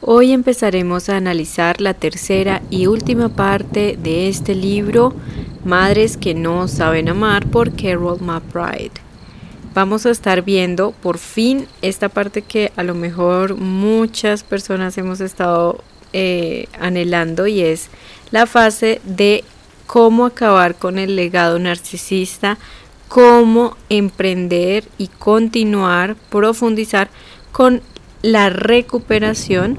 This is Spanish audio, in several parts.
Hoy empezaremos a analizar la tercera y última parte de este libro, Madres que no saben amar por Carol McBride. Vamos a estar viendo por fin esta parte que a lo mejor muchas personas hemos estado eh, anhelando y es la fase de cómo acabar con el legado narcisista, cómo emprender y continuar, profundizar con la recuperación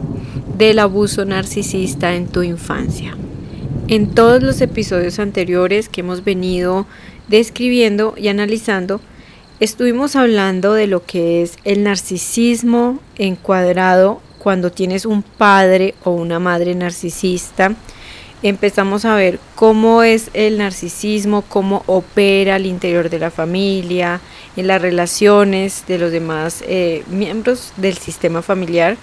del abuso narcisista en tu infancia. En todos los episodios anteriores que hemos venido describiendo y analizando, estuvimos hablando de lo que es el narcisismo encuadrado cuando tienes un padre o una madre narcisista, empezamos a ver cómo es el narcisismo, cómo opera al interior de la familia, en las relaciones de los demás eh, miembros del sistema familiar.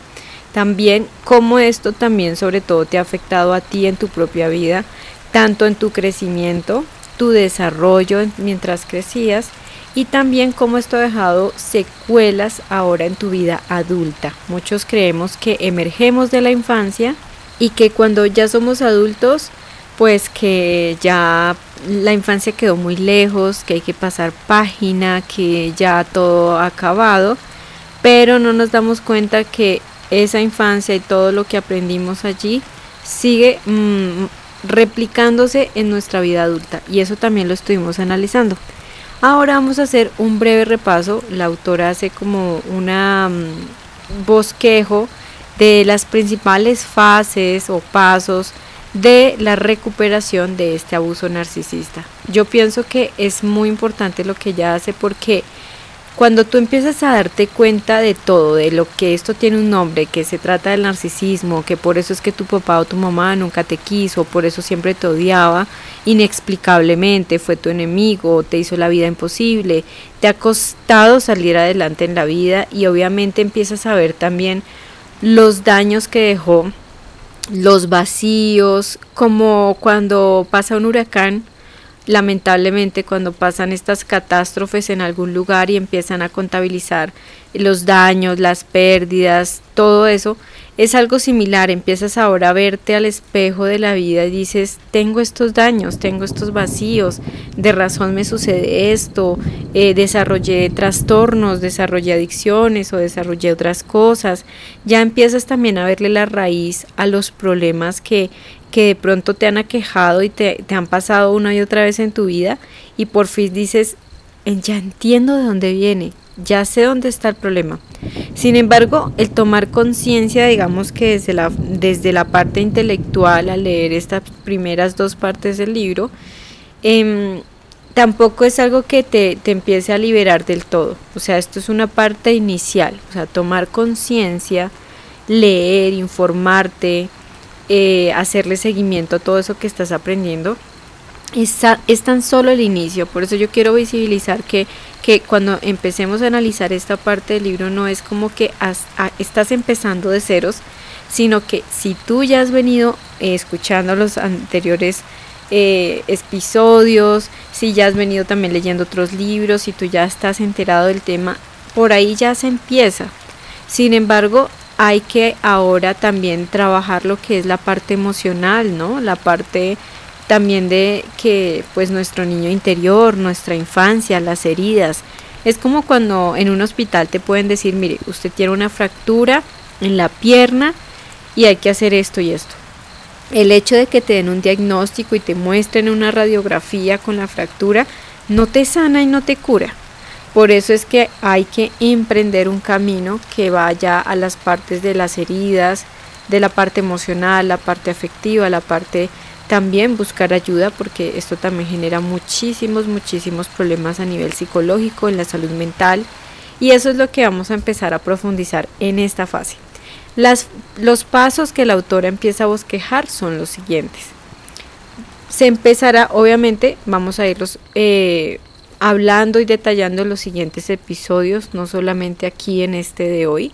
También cómo esto también sobre todo te ha afectado a ti en tu propia vida, tanto en tu crecimiento, tu desarrollo mientras crecías y también cómo esto ha dejado secuelas ahora en tu vida adulta. Muchos creemos que emergemos de la infancia y que cuando ya somos adultos, pues que ya la infancia quedó muy lejos, que hay que pasar página, que ya todo ha acabado, pero no nos damos cuenta que esa infancia y todo lo que aprendimos allí sigue mm, replicándose en nuestra vida adulta y eso también lo estuvimos analizando. Ahora vamos a hacer un breve repaso, la autora hace como una mm, bosquejo de las principales fases o pasos de la recuperación de este abuso narcisista. Yo pienso que es muy importante lo que ella hace porque cuando tú empiezas a darte cuenta de todo, de lo que esto tiene un nombre, que se trata del narcisismo, que por eso es que tu papá o tu mamá nunca te quiso, por eso siempre te odiaba, inexplicablemente fue tu enemigo, te hizo la vida imposible, te ha costado salir adelante en la vida y obviamente empiezas a ver también los daños que dejó, los vacíos, como cuando pasa un huracán, lamentablemente cuando pasan estas catástrofes en algún lugar y empiezan a contabilizar los daños, las pérdidas, todo eso, es algo similar, empiezas ahora a verte al espejo de la vida y dices, tengo estos daños, tengo estos vacíos, de razón me sucede esto, eh, desarrollé trastornos, desarrollé adicciones o desarrollé otras cosas, ya empiezas también a verle la raíz a los problemas que, que de pronto te han aquejado y te, te han pasado una y otra vez en tu vida y por fin dices, ya entiendo de dónde viene, ya sé dónde está el problema. Sin embargo, el tomar conciencia, digamos que desde la, desde la parte intelectual, al leer estas primeras dos partes del libro, em, tampoco es algo que te, te, empiece a liberar del todo. O sea, esto es una parte inicial. O sea, tomar conciencia, leer, informarte, eh, hacerle seguimiento a todo eso que estás aprendiendo es, tan solo el inicio, por eso yo quiero visibilizar que, que cuando empecemos a analizar esta parte del libro no es como que estás empezando de ceros, sino que si tú ya has venido eh, escuchando los anteriores eh, episodios, si ya has venido también leyendo otros libros, si tú ya estás enterado del tema, por ahí ya se empieza. Sin embargo, hay que ahora también trabajar lo que es la parte emocional, ¿no? La parte también de que pues nuestro niño interior, nuestra infancia, las heridas. Es como cuando en un hospital te pueden decir, mire, usted tiene una fractura en la pierna y hay que hacer esto y esto. El hecho de que te den un diagnóstico y te muestren una radiografía con la fractura no te sana y no te cura. Por eso es que hay que emprender un camino que vaya a las partes de las heridas, de la parte emocional, la parte afectiva, la parte también buscar ayuda porque esto también genera muchísimos, muchísimos problemas a nivel psicológico, en la salud mental y eso es lo que vamos a empezar a profundizar en esta fase. Los pasos que la autora empieza a bosquejar son los siguientes. Se empezará, obviamente, vamos a irlos eh, hablando y detallando los siguientes episodios, no solamente aquí en este de hoy.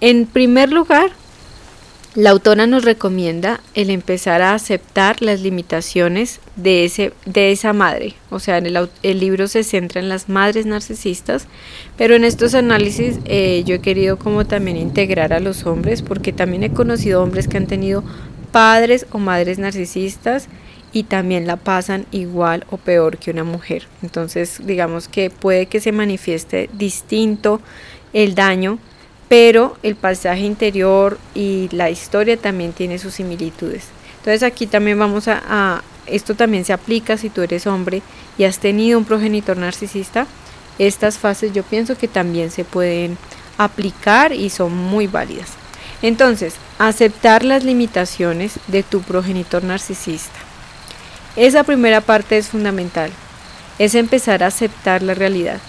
En primer lugar, La autora nos recomienda el empezar a aceptar las limitaciones de, ese, de esa madre. O sea, el, el libro se centra en las madres narcisistas, pero en estos análisis eh, yo he querido como también integrar a los hombres, porque también he conocido hombres que han tenido padres o madres narcisistas y también la pasan igual o peor que una mujer. Entonces, digamos que puede que se manifieste distinto el daño pero el pasaje interior y la historia también tiene sus similitudes. Entonces aquí también vamos a, esto también se aplica si tú eres hombre y has tenido un progenitor narcisista, estas fases yo pienso que también se pueden aplicar y son muy válidas. Entonces, aceptar las limitaciones de tu progenitor narcisista. Esa primera parte es fundamental, es empezar a aceptar la realidad.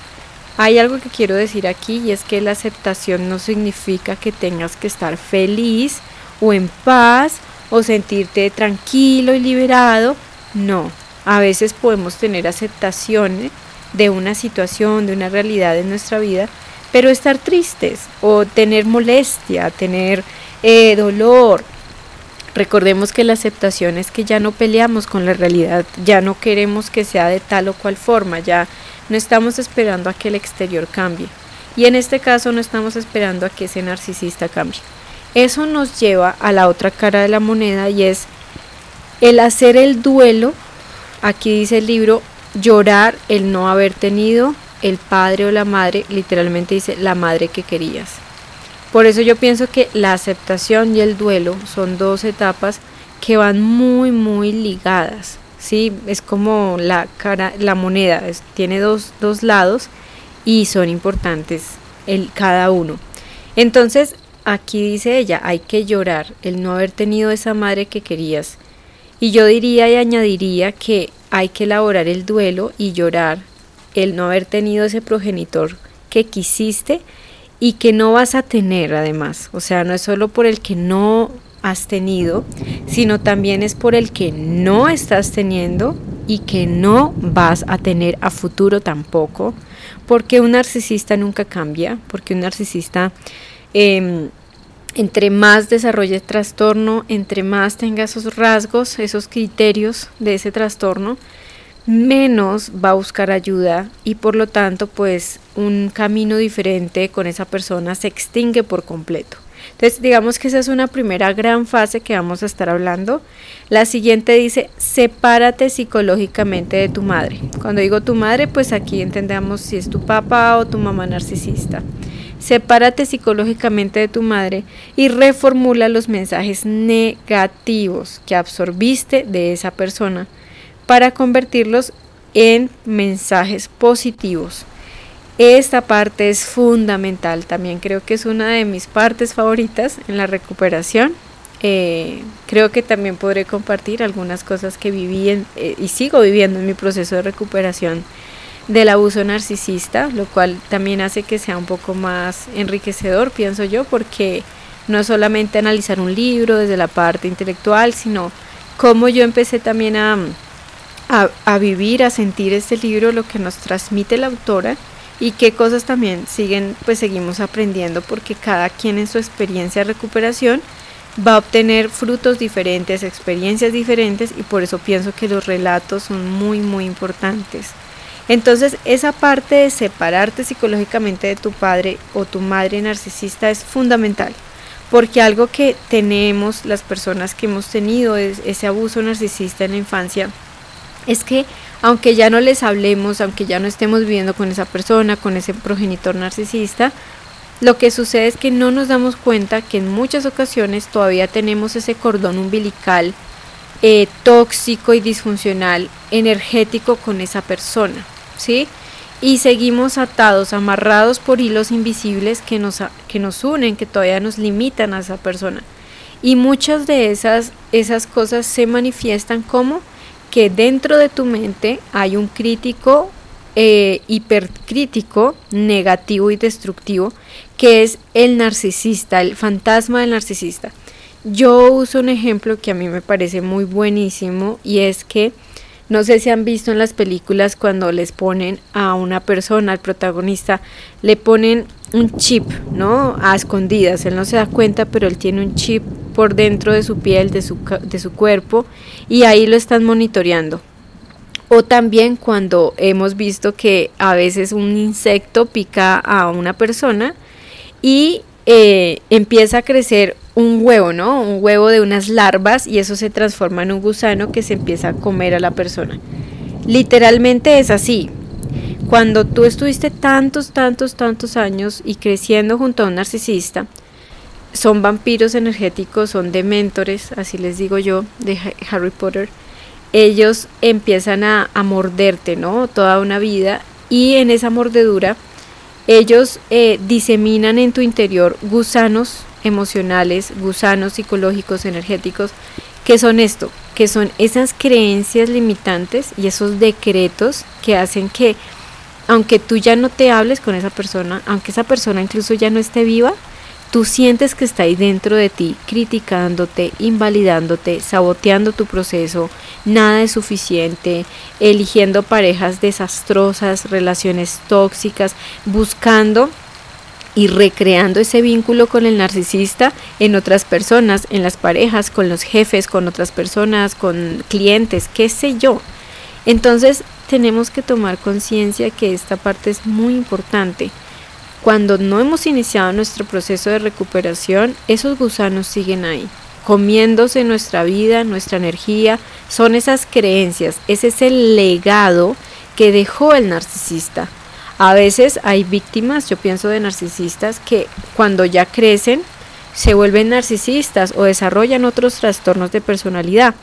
Hay algo que quiero decir aquí y es que la aceptación no significa que tengas que estar feliz o en paz o sentirte tranquilo y liberado. No, a veces podemos tener aceptación de una situación, de una realidad en nuestra vida, pero estar tristes o tener molestia, tener eh, dolor. Recordemos que la aceptación es que ya no peleamos con la realidad, ya no queremos que sea de tal o cual forma, ya no estamos esperando a que el exterior cambie. Y en este caso no estamos esperando a que ese narcisista cambie. Eso nos lleva a la otra cara de la moneda y es el hacer el duelo. Aquí dice el libro, llorar el no haber tenido el padre o la madre, literalmente dice la madre que querías. Por eso yo pienso que la aceptación y el duelo son dos etapas que van muy, muy ligadas. ¿sí? Es como la cara, la moneda, tiene dos, dos, lados y son importantes el, cada uno. Entonces, aquí dice ella, hay que llorar el no haber tenido esa madre que querías. Y yo diría y añadiría que hay que elaborar el duelo y llorar el no haber tenido ese progenitor que quisiste y que no vas a tener además. O sea, no es solo por el que no has tenido, sino también es por el que no estás teniendo y que no vas a tener a futuro tampoco, porque un narcisista nunca cambia, porque un narcisista em, entre más desarrolle trastorno, entre más tenga esos rasgos, esos criterios de ese trastorno, menos va a buscar ayuda y por lo tanto pues un camino diferente con esa persona se extingue por completo. Entonces, digamos que esa es una primera gran fase que vamos a estar hablando. La siguiente dice, sepárate psicológicamente de tu madre. Cuando digo tu madre, pues aquí entendamos si es tu papá o tu mamá narcisista. Sepárate psicológicamente de tu madre y reformula los mensajes negativos que absorbiste de esa persona para convertirlos en mensajes positivos. Esta parte es fundamental, también creo que es una de mis partes favoritas en la recuperación. Eh, creo que también podré compartir algunas cosas que viví eh, y sigo viviendo en mi proceso de recuperación del abuso narcisista, lo cual también hace que sea un poco más enriquecedor, pienso yo, porque no es solamente analizar un libro desde la parte intelectual, sino cómo yo empecé también a, a, vivir, a sentir este libro, lo que nos transmite la autora y qué cosas también siguen, pues seguimos aprendiendo porque cada quien en su experiencia de recuperación va a obtener frutos diferentes, experiencias diferentes y por eso pienso que los relatos son muy muy importantes. Entonces esa parte de separarte psicológicamente de tu padre o tu madre narcisista es fundamental porque algo que tenemos las personas que hemos tenido ese abuso narcisista en la infancia es que aunque ya no les hablemos, aunque ya no estemos viviendo con esa persona, con ese progenitor narcisista, lo que sucede es que no nos damos cuenta que en muchas ocasiones todavía tenemos ese cordón umbilical eh, tóxico y disfuncional energético con esa persona, ¿sí? Y seguimos atados, amarrados por hilos invisibles que nos, que nos unen, que todavía nos limitan a esa persona. Y muchas de esas, esas cosas se manifiestan como que dentro de tu mente hay un crítico eh, hipercrítico, negativo y destructivo, que es el narcisista, el fantasma del narcisista. Yo uso un ejemplo que a mí me parece muy buenísimo y es que no sé si han visto en las películas cuando les ponen a una persona, al protagonista, le ponen un chip, ¿no? A escondidas, él no se da cuenta, pero él tiene un chip por dentro de su piel, de su, de su cuerpo, y ahí lo están monitoreando. O también cuando hemos visto que a veces un insecto pica a una persona y eh, empieza a crecer un huevo, ¿no? Un huevo de unas larvas y eso se transforma en un gusano que se empieza a comer a la persona. Literalmente es así. Cuando tú estuviste tantos, tantos, tantos años y creciendo junto a un narcisista, son vampiros energéticos, son dementores, así les digo yo, de Harry Potter ellos empiezan a, morderte, ¿no? Toda una vida y en esa mordedura ellos eh, diseminan en tu interior gusanos emocionales, gusanos psicológicos, energéticos, que son esto, que son esas creencias limitantes y esos decretos que hacen que, aunque tú ya no te hables con esa persona, aunque esa persona incluso ya no esté viva, tú sientes que está ahí dentro de ti, criticándote, invalidándote, saboteando tu proceso, nada es suficiente, eligiendo parejas desastrosas, relaciones tóxicas, buscando y recreando ese vínculo con el narcisista en otras personas, en las parejas, con los jefes, con otras personas, con clientes, qué sé yo. Entonces tenemos que tomar conciencia que esta parte es muy importante cuando no hemos iniciado nuestro proceso de recuperación, esos gusanos siguen ahí, comiéndose nuestra vida, nuestra energía, son esas creencias, ese es el legado que dejó el narcisista. A veces hay víctimas, yo pienso de narcisistas, que cuando ya crecen se vuelven narcisistas o desarrollan otros trastornos de personalidad.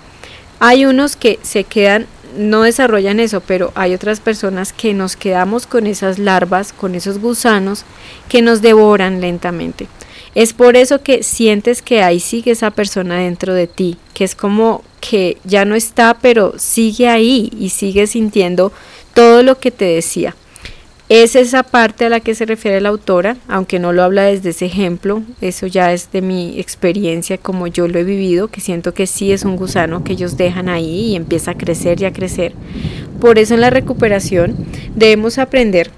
Hay unos que se quedan no desarrollan eso, pero hay otras personas que nos quedamos con esas larvas, con esos gusanos que nos devoran lentamente. Es por eso que sientes que ahí sigue esa persona dentro de ti, que es como que ya no está, pero sigue ahí y sigue sintiendo todo lo que te decía. Es esa parte a la que se refiere la autora, aunque no lo habla desde ese ejemplo, eso ya es de mi experiencia como yo lo he vivido, que siento que sí es un gusano que ellos dejan ahí y empieza a crecer y a crecer. Por eso en la recuperación debemos aprender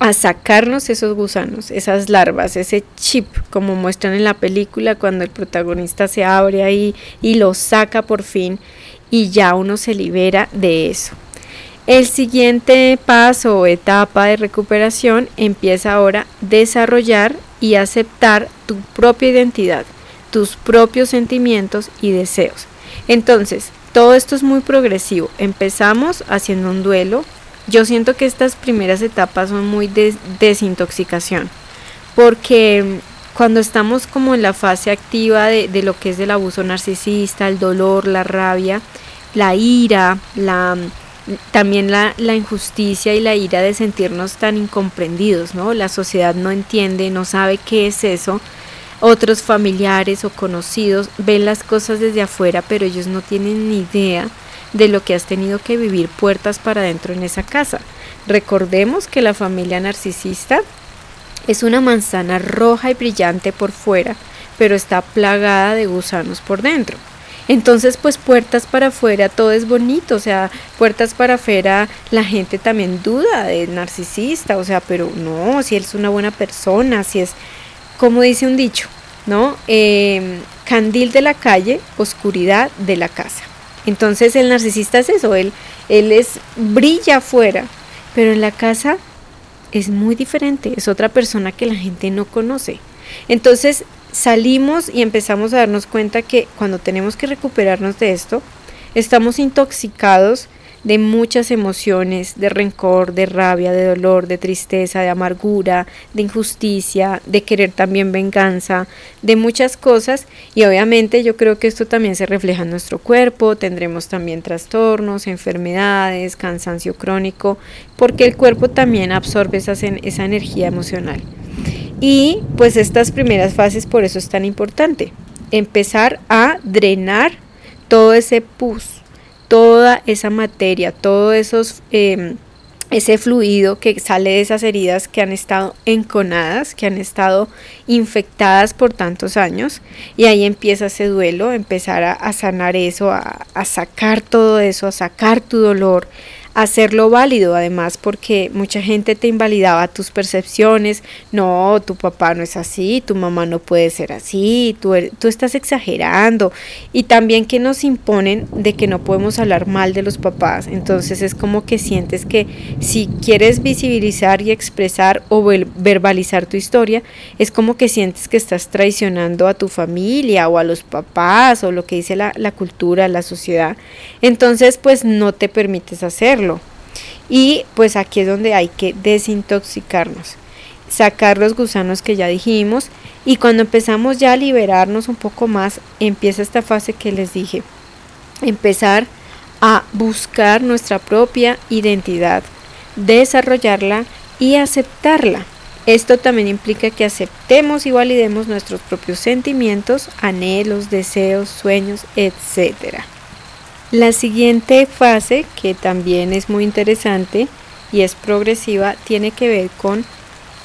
a sacarnos esos gusanos, esas larvas, ese chip, como muestran en la película cuando el protagonista se abre ahí y lo saca por fin y ya uno se libera de eso. El siguiente paso o etapa de recuperación empieza ahora desarrollar y aceptar tu propia identidad, tus propios sentimientos y deseos. Entonces, todo esto es muy progresivo. Empezamos haciendo un duelo. Yo siento que estas primeras etapas son muy de desintoxicación, porque cuando estamos como en la fase activa de, de lo que es el abuso narcisista, el dolor, la rabia, la ira, la también la, la, injusticia y la ira de sentirnos tan incomprendidos, ¿no? La sociedad no entiende, no sabe qué es eso. Otros familiares o conocidos ven las cosas desde afuera, pero ellos no tienen ni idea de lo que has tenido que vivir puertas para adentro en esa casa. Recordemos que la familia narcisista es una manzana roja y brillante por fuera, pero está plagada de gusanos por dentro. Entonces, pues puertas para afuera, todo es bonito, o sea, puertas para afuera, la gente también duda de narcisista, o sea, pero no, si él es una buena persona, si es, como dice un dicho, ¿no? Em, candil de la calle, oscuridad de la casa. Entonces el narcisista es eso, él, él es, brilla afuera, pero en la casa es muy diferente, es otra persona que la gente no conoce. Entonces salimos y empezamos a darnos cuenta que cuando tenemos que recuperarnos de esto, estamos intoxicados de muchas emociones, de rencor, de rabia, de dolor, de tristeza, de amargura, de injusticia, de querer también venganza, de muchas cosas y obviamente yo creo que esto también se refleja en nuestro cuerpo, tendremos también trastornos, enfermedades, cansancio crónico, porque el cuerpo también absorbe esa, energía emocional. Y pues estas primeras fases por eso es tan importante. Empezar a drenar todo ese pus, toda esa materia, todo esos, em, ese fluido que sale de esas heridas que han estado enconadas, que han estado infectadas por tantos años. Y ahí empieza ese duelo, empezar a, sanar eso, a, a sacar todo eso, a sacar tu dolor, hacerlo válido además porque mucha gente te invalidaba tus percepciones, no, tu papá no es así, tu mamá no puede ser así, tú, er, tú estás exagerando. Y también que nos imponen de que no podemos hablar mal de los papás, entonces es como que sientes que si quieres visibilizar y expresar o verbalizar tu historia, es como que sientes que estás traicionando a tu familia o a los papás o lo que dice la, la cultura, la sociedad, entonces pues no te permites hacerlo y pues aquí es donde hay que desintoxicarnos, sacar los gusanos que ya dijimos y cuando empezamos ya a liberarnos un poco más, empieza esta fase que les dije, empezar a buscar nuestra propia identidad, desarrollarla y aceptarla. Esto también implica que aceptemos y validemos nuestros propios sentimientos, anhelos, deseos, sueños, etcétera. La siguiente fase, que también es muy interesante y es progresiva, tiene que ver con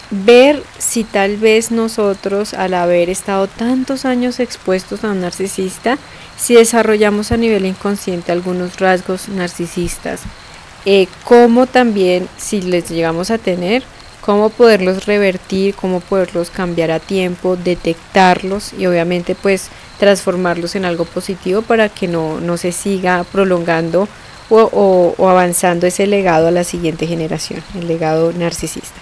ver si tal vez nosotros, al haber estado tantos años expuestos a un narcisista, si desarrollamos a nivel inconsciente algunos rasgos narcisistas, eh, cómo también, si les llegamos a tener, cómo poderlos revertir, cómo poderlos cambiar a tiempo, detectarlos y obviamente pues transformarlos en algo positivo para que no, no se siga prolongando o, o, avanzando ese legado a la siguiente generación, el legado narcisista.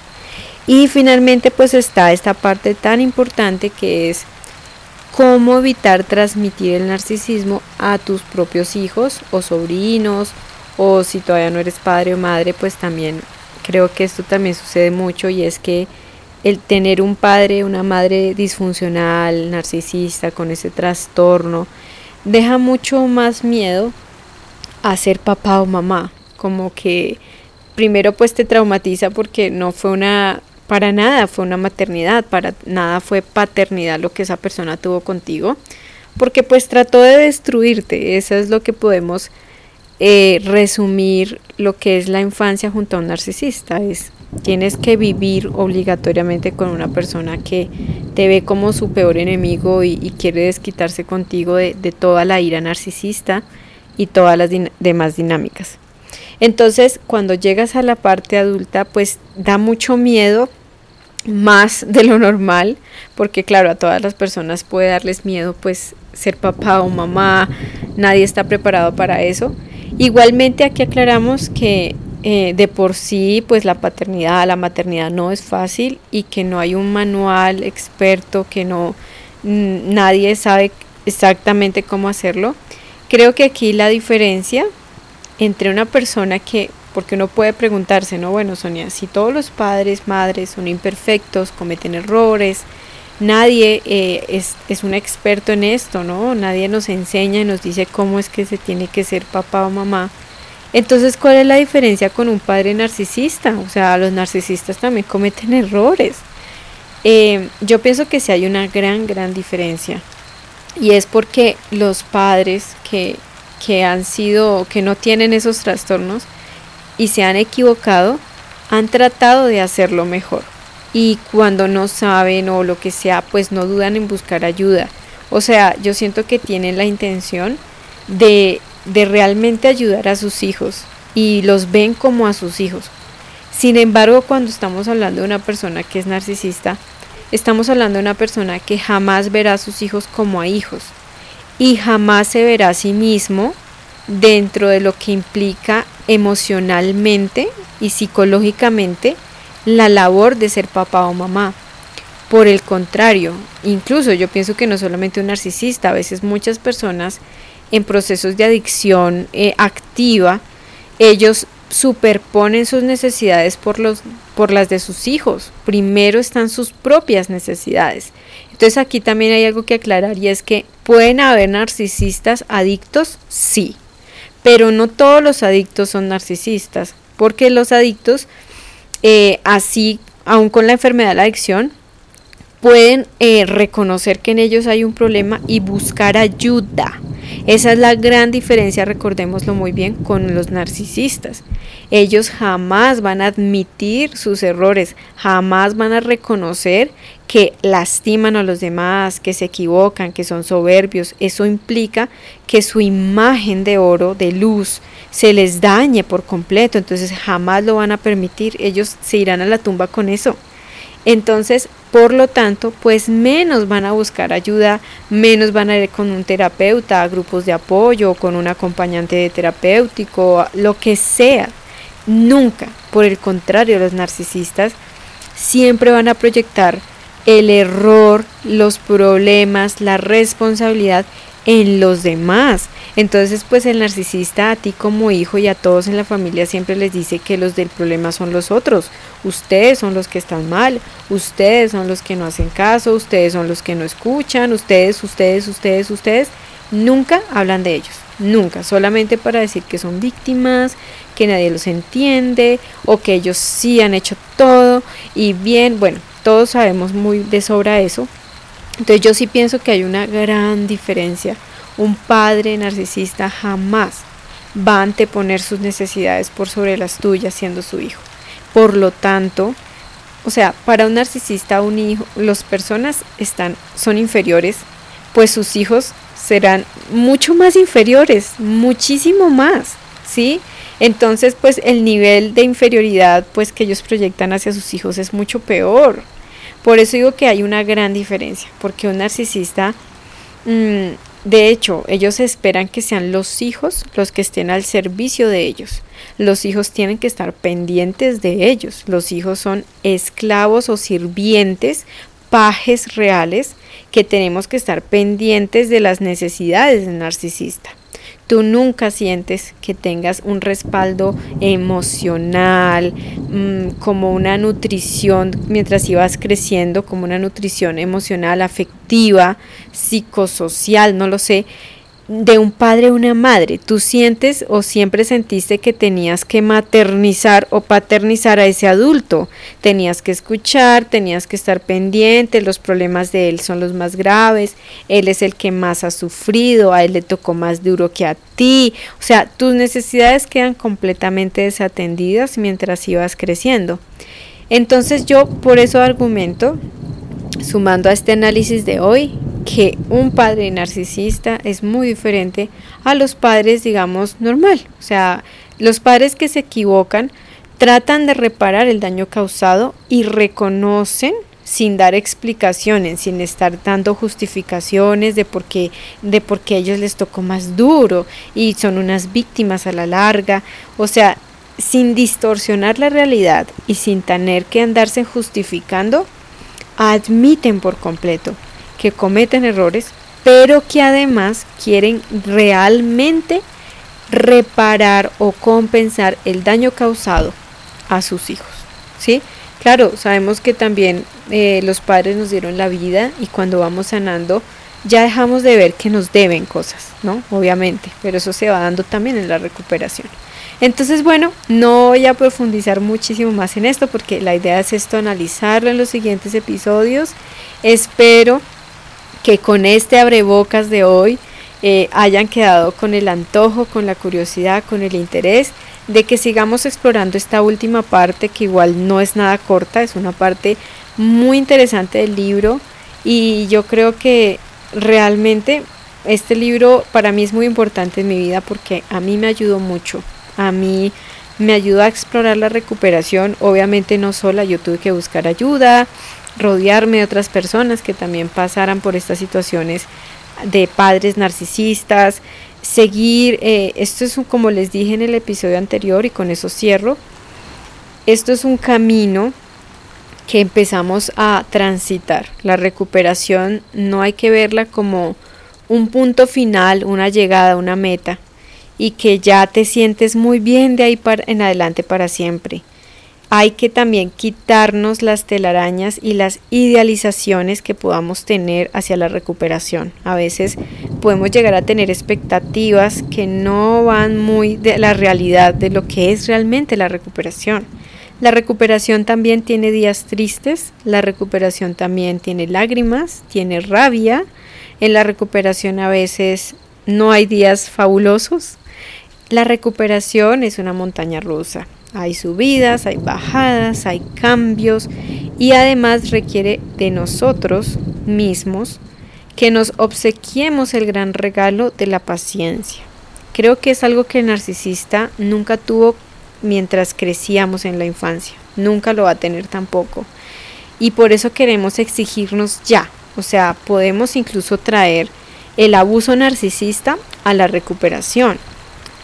Y finalmente pues está esta parte tan importante que es cómo evitar transmitir el narcisismo a tus propios hijos o sobrinos o si todavía no eres padre o madre pues también creo que esto también sucede mucho y es que el tener un padre, una madre disfuncional, narcisista, con ese trastorno, deja mucho más miedo a ser papá o mamá. Como que primero pues te traumatiza porque no fue una, para nada fue una maternidad, para nada fue paternidad lo que esa persona tuvo contigo, porque pues trató de destruirte, eso es lo que podemos eh, resumir lo que es la infancia junto a un narcisista, es Tienes que vivir obligatoriamente con una persona que te ve como su peor enemigo y, quiere desquitarse contigo de, toda la ira narcisista y todas las demás dinámicas. Entonces, cuando llegas a la parte adulta, pues da mucho miedo más de lo normal, porque claro, a todas las personas puede darles miedo pues ser papá o mamá, nadie está preparado para eso. Igualmente aquí aclaramos que eh, de por sí, pues la paternidad, la maternidad no es fácil y que no hay un manual experto, que no nadie sabe exactamente cómo hacerlo. Creo que aquí la diferencia entre una persona que, porque uno puede preguntarse, no, bueno, Sonia, si todos los padres, madres son imperfectos, cometen errores, nadie eh, es, es, un experto en esto, ¿no? Nadie nos enseña y nos dice cómo es que se tiene que ser papá o mamá. Entonces, ¿cuál es la diferencia con un padre narcisista? O sea, los narcisistas también cometen errores. Eh, yo pienso que sí hay una gran, gran diferencia. Y es porque los padres que, que han sido, que no tienen esos trastornos y se han equivocado, han tratado de hacerlo mejor. Y cuando no saben o lo que sea, pues no dudan en buscar ayuda. O sea, yo siento que tienen la intención de de realmente ayudar a sus hijos y los ven como a sus hijos. Sin embargo, cuando estamos hablando de una persona que es narcisista, estamos hablando de una persona que jamás verá a sus hijos como a hijos y jamás se verá a sí mismo dentro de lo que implica emocionalmente y psicológicamente la labor de ser papá o mamá. Por el contrario, incluso yo pienso que no solamente un narcisista, a veces muchas personas en procesos de adicción eh, activa, ellos superponen sus necesidades por, los, por las de sus hijos. Primero están sus propias necesidades. Entonces aquí también hay algo que aclarar y es que pueden haber narcisistas adictos, sí, pero no todos los adictos son narcisistas, porque los adictos, eh, así, aún con la enfermedad de la adicción, pueden eh, reconocer que en ellos hay un problema y buscar ayuda Esa es la gran diferencia, recordémoslo muy bien, con los narcisistas. Ellos jamás van a admitir sus errores, jamás van a reconocer que lastiman a los demás, que se equivocan, que son soberbios. Eso implica que su imagen de oro, de luz, se les dañe por completo. Entonces jamás lo van a permitir. Ellos se irán a la tumba con eso. Entonces, por lo tanto, pues menos van a buscar ayuda, menos van a ir con un terapeuta, a grupos de apoyo, con un acompañante terapéutico, lo que sea. Nunca, por el contrario, los narcisistas siempre van a proyectar el error, los problemas, la responsabilidad en los demás. Entonces, pues el narcisista a ti como hijo y a todos en la familia siempre les dice que los del problema son los otros. Ustedes son los que están mal, ustedes son los que no hacen caso, ustedes son los que no escuchan, ustedes, ustedes, ustedes, ustedes. Nunca hablan de ellos, nunca, solamente para decir que son víctimas, que nadie los entiende o que ellos sí han hecho todo y bien, bueno, todos sabemos muy de sobra eso. Entonces yo sí pienso que hay una gran diferencia. Un padre narcisista jamás va a anteponer sus necesidades por sobre las tuyas siendo su hijo. Por lo tanto, o sea, para un narcisista, un hijo, las personas están, son inferiores, pues sus hijos serán mucho más inferiores, muchísimo más, ¿sí? Entonces, pues el nivel de inferioridad pues que ellos proyectan hacia sus hijos es mucho peor. Por eso digo que hay una gran diferencia, porque un narcisista, mm, de hecho, ellos esperan que sean los hijos los que estén al servicio de ellos. Los hijos tienen que estar pendientes de ellos. Los hijos son esclavos o sirvientes, pajes reales, que tenemos que estar pendientes de las necesidades del narcisista tú nunca sientes que tengas un respaldo emocional, mm, como una nutrición mientras ibas creciendo, como una nutrición emocional, afectiva, psicosocial, no lo sé, de un padre o una madre. Tú sientes o siempre sentiste que tenías que maternizar o paternizar a ese adulto. Tenías que escuchar, tenías que estar pendiente, los problemas de él son los más graves, él es el que más ha sufrido, a él le tocó más duro que a ti. O sea, tus necesidades quedan completamente desatendidas mientras ibas creciendo. Entonces yo por eso argumento, sumando a este análisis de hoy, que un padre narcisista es muy diferente a los padres, digamos, normal. O sea, los padres que se equivocan tratan de reparar el daño causado y reconocen sin dar explicaciones, sin estar dando justificaciones de por qué, de por qué ellos les tocó más duro y son unas víctimas a la larga. O sea, sin distorsionar la realidad y sin tener que andarse justificando, admiten por completo que cometen errores, pero que además quieren realmente reparar o compensar el daño causado a sus hijos. ¿sí? Claro, sabemos que también eh, los padres nos dieron la vida y cuando vamos sanando ya dejamos de ver que nos deben cosas, ¿no? Obviamente, pero eso se va dando también en la recuperación. Entonces, bueno, no voy a profundizar muchísimo más en esto porque la idea es esto, analizarlo en los siguientes episodios. Espero que con este abrebocas de hoy eh, hayan quedado con el antojo, con la curiosidad, con el interés de que sigamos explorando esta última parte que igual no es nada corta, es una parte muy interesante del libro. Y yo creo que realmente este libro para mí es muy importante en mi vida porque a mí me ayudó mucho, a mí me ayudó a explorar la recuperación, obviamente no sola, yo tuve que buscar ayuda, rodearme de otras personas que también pasaran por estas situaciones de padres narcisistas, seguir, eh, esto es como les dije en el episodio anterior y con eso cierro, esto es un camino que empezamos a transitar. La recuperación no hay que verla como un punto final, una llegada, una meta y que ya te sientes muy bien de ahí para, en adelante para siempre hay que también quitarnos las telarañas y las idealizaciones que podamos tener hacia la recuperación. A veces podemos llegar a tener expectativas que no van muy de la realidad de lo que es realmente la recuperación. La recuperación también tiene días tristes, la recuperación también tiene lágrimas, tiene rabia, en la recuperación a veces no hay días fabulosos. La recuperación es una montaña rusa. Hay subidas, hay bajadas, hay cambios y además requiere de nosotros mismos que nos obsequiemos el gran regalo de la paciencia. Creo que es algo que el narcisista nunca tuvo mientras crecíamos en la infancia, nunca lo va a tener tampoco. Y por eso queremos exigirnos ya, o sea, podemos incluso traer el abuso narcisista a la recuperación.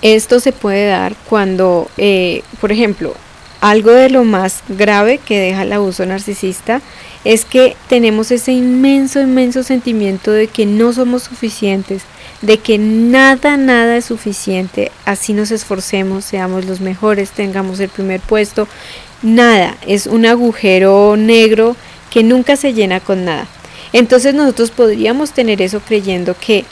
Esto se puede dar cuando, eh, por ejemplo, algo de lo más grave que deja el abuso narcisista es que tenemos ese inmenso, inmenso sentimiento de que no somos suficientes, de que nada, nada es suficiente, así nos esforcemos, seamos los mejores, tengamos el primer puesto, nada, es un agujero negro que nunca se llena con nada. Entonces nosotros podríamos tener eso creyendo que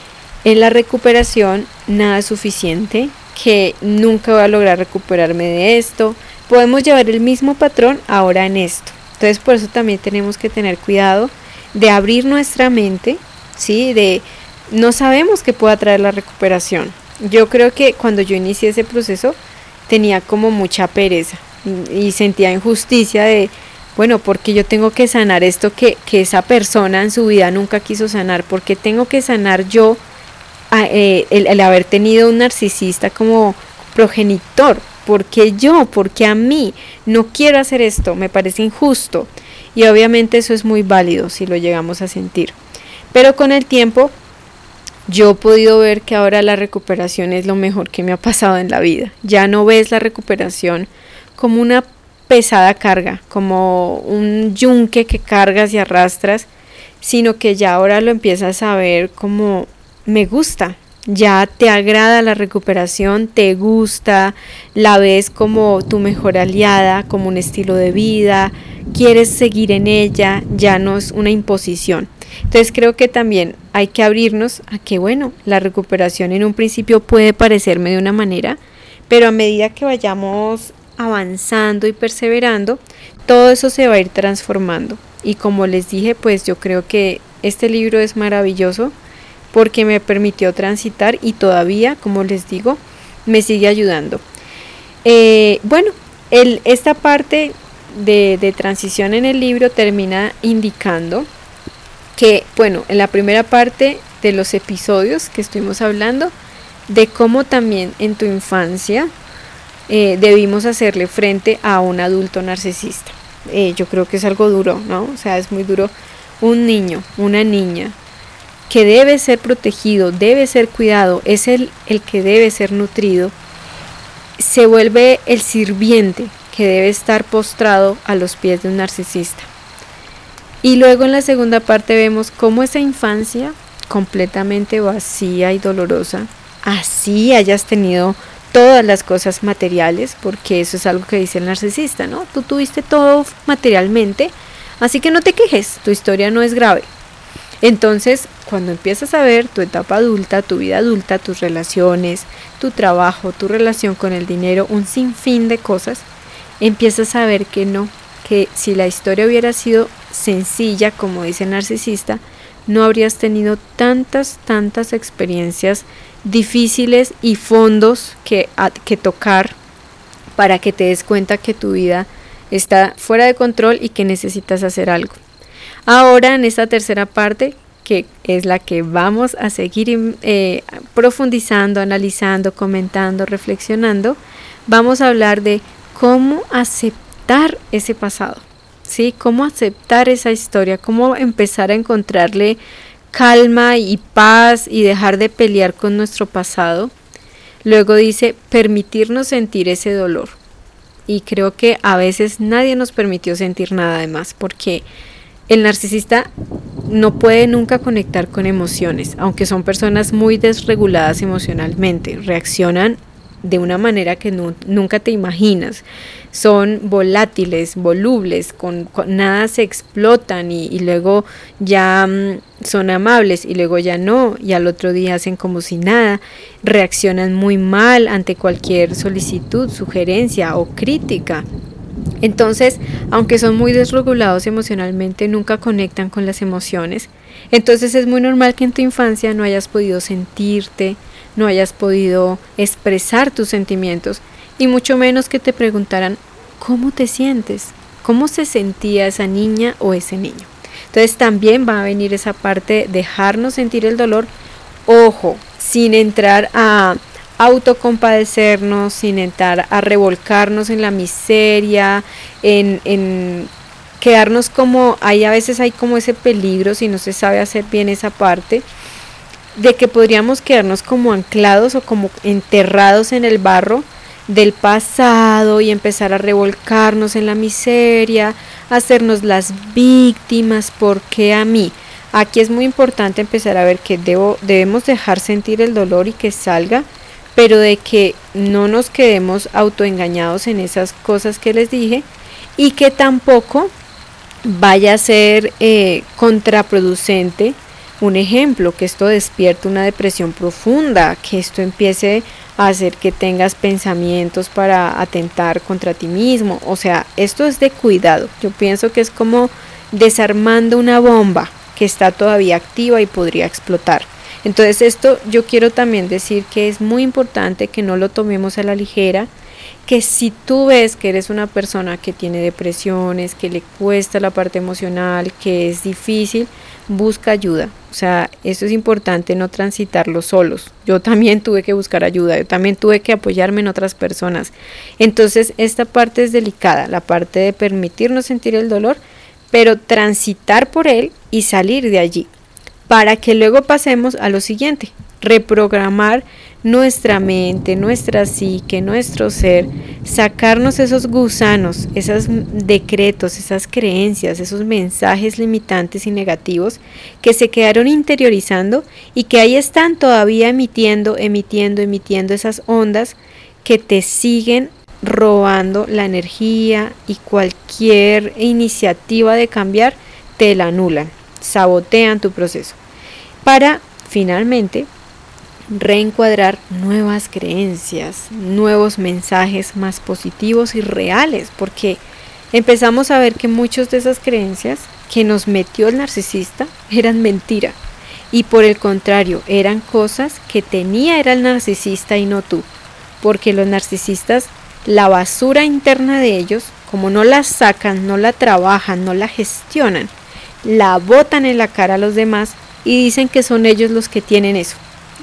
en la recuperación nada es suficiente, que nunca voy a lograr recuperarme de esto. Podemos llevar el mismo patrón ahora en esto. Entonces por eso también tenemos que tener cuidado de abrir nuestra mente, ¿sí? De no sabemos qué pueda traer la recuperación. Yo creo que cuando yo inicié ese proceso tenía como mucha pereza y sentía injusticia de, bueno, porque yo tengo que sanar esto que, esa persona en su vida nunca quiso sanar, porque tengo que sanar yo eh, el, el, haber tenido un narcisista como progenitor, porque yo, porque a mí no quiero hacer esto, me parece injusto. Y obviamente eso es muy válido si lo llegamos a sentir. Pero con el tiempo yo he podido ver que ahora la recuperación es lo mejor que me ha pasado en la vida. Ya no ves la recuperación como una pesada carga, como un yunque que cargas y arrastras, sino que ya ahora lo empiezas a ver como me gusta, ya te agrada la recuperación, te gusta, la ves como tu mejor aliada, como un estilo de vida, quieres seguir en ella, ya no es una imposición. Entonces creo que también hay que abrirnos a que, bueno, la recuperación en un principio puede parecerme de una manera, pero a medida que vayamos avanzando y perseverando, todo eso se va a ir transformando. Y como les dije, pues yo creo que este libro es maravilloso porque me permitió transitar y todavía, como les digo, me sigue ayudando. Eh, bueno, el, esta parte de, de transición en el libro termina indicando que, bueno, en la primera parte de los episodios que estuvimos hablando, de cómo también en tu infancia eh, debimos hacerle frente a un adulto narcisista. Eh, yo creo que es algo duro, ¿no? O sea, es muy duro. Un niño, una niña, que debe ser protegido, debe ser cuidado, es el, el que debe ser nutrido, se vuelve el sirviente que debe estar postrado a los pies de un narcisista. Y luego en la segunda parte vemos cómo esa infancia completamente vacía y dolorosa, así hayas tenido todas las cosas materiales, porque eso es algo que dice el narcisista, ¿no? Tú tuviste todo materialmente, así que no te quejes, tu historia no es grave. Entonces, cuando empiezas a ver tu etapa adulta, tu vida adulta, tus relaciones, tu trabajo, tu relación con el dinero, un sinfín de cosas, empiezas a ver que no, que si la historia hubiera sido sencilla, como dice el narcisista, no habrías tenido tantas, tantas experiencias difíciles y fondos que, que tocar para que te des cuenta que tu vida está fuera de control y que necesitas hacer algo. Ahora en esta tercera parte, que es la que vamos a seguir eh, profundizando, analizando, comentando, reflexionando, vamos a hablar de cómo aceptar ese pasado, ¿sí? Cómo aceptar esa historia, cómo empezar a encontrarle calma y paz y dejar de pelear con nuestro pasado. Luego dice permitirnos sentir ese dolor. Y creo que a veces nadie nos permitió sentir nada de más porque el narcisista no puede nunca conectar con emociones, aunque son personas muy desreguladas emocionalmente, reaccionan de una manera que nunca te imaginas. Son volátiles, volubles, con, nada se explotan y, luego ya mm, son amables y luego ya no, y al otro día hacen como si nada, reaccionan muy mal ante cualquier solicitud, sugerencia o crítica. Entonces, aunque son muy desregulados emocionalmente, nunca conectan con las emociones. Entonces es muy normal que en tu infancia no hayas podido sentirte, no hayas podido expresar tus sentimientos y mucho menos que te preguntaran cómo te sientes, cómo se sentía esa niña o ese niño. Entonces también va a venir esa parte de dejarnos sentir el dolor, ojo, sin entrar a autocompadecernos, sin entrar a revolcarnos en la miseria, en, en quedarnos como, ahí a veces hay como ese peligro si no se sabe hacer bien esa parte, de que podríamos quedarnos como anclados o como enterrados en el barro del pasado y empezar a revolcarnos en la miseria, hacernos las víctimas, porque a mí? Aquí es muy importante empezar a ver que debo, debemos dejar sentir el dolor y que salga, pero de que no nos quedemos autoengañados en esas cosas que les dije y que tampoco vaya a ser eh, contraproducente un ejemplo, que esto despierte una depresión profunda, que esto empiece a hacer que tengas pensamientos para atentar contra ti mismo. O sea, esto es de cuidado. Yo pienso que es como desarmando una bomba que está todavía activa y podría explotar. Entonces esto yo quiero también decir que es muy importante que no lo tomemos a la ligera, que si tú ves que eres una persona que tiene depresiones, que le cuesta la parte emocional, que es difícil, busca ayuda. O sea, eso es importante no transitarlo solos. Yo también tuve que buscar ayuda, yo también tuve que apoyarme en otras personas. Entonces, esta parte es delicada, la parte de permitirnos sentir el dolor, pero transitar por él y salir de allí, para que luego pasemos a lo siguiente, reprogramar nuestra mente, nuestra psique, nuestro ser, sacarnos esos gusanos, esos decretos, esas creencias, esos mensajes limitantes y negativos que se quedaron interiorizando y que ahí están todavía emitiendo, emitiendo, emitiendo esas ondas que te siguen robando la energía y cualquier iniciativa de cambiar te la anulan, sabotean tu proceso. Para finalmente reencuadrar nuevas creencias, nuevos mensajes más positivos y reales, porque empezamos a ver que muchas de esas creencias que nos metió el narcisista eran mentira. Y por el contrario, eran cosas que tenía era el narcisista y no tú. Porque los narcisistas, la basura interna de ellos, como no la sacan, no la trabajan, no la gestionan, la botan en la cara a los demás y dicen que son ellos los que tienen eso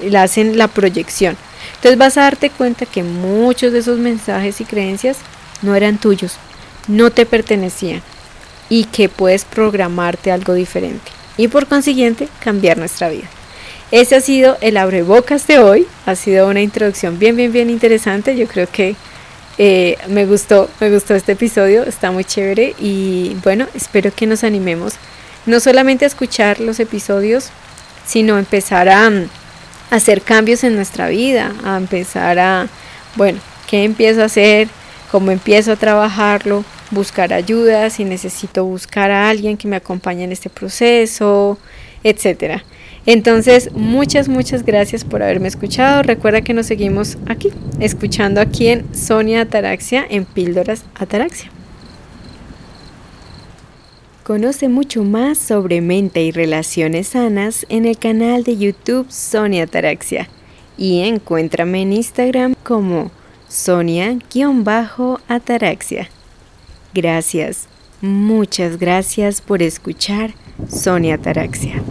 la hacen la proyección. Entonces vas a darte cuenta que muchos de esos mensajes y creencias no eran tuyos, no te pertenecían y que puedes programarte algo diferente y por consiguiente cambiar nuestra vida. Ese ha sido el abrebocas de hoy, ha sido una introducción bien, bien, bien interesante. Yo creo que eh, me gustó, me gustó este episodio, está muy chévere y bueno, espero que nos animemos no solamente a escuchar los episodios, sino empezar a hacer cambios en nuestra vida, a empezar a, bueno, ¿qué empiezo a hacer? ¿Cómo empiezo a trabajarlo? Buscar ayuda, si necesito buscar a alguien que me acompañe en este proceso, etcétera. Entonces, muchas, muchas gracias por haberme escuchado. Recuerda que nos seguimos aquí, escuchando aquí en Sonia Ataraxia, en Píldoras Ataraxia. Conoce mucho más sobre mente y relaciones sanas en el canal de YouTube Sonia Taraxia y encuéntrame en Instagram como Sonia-Ataraxia. Gracias, muchas gracias por escuchar Sonia Taraxia.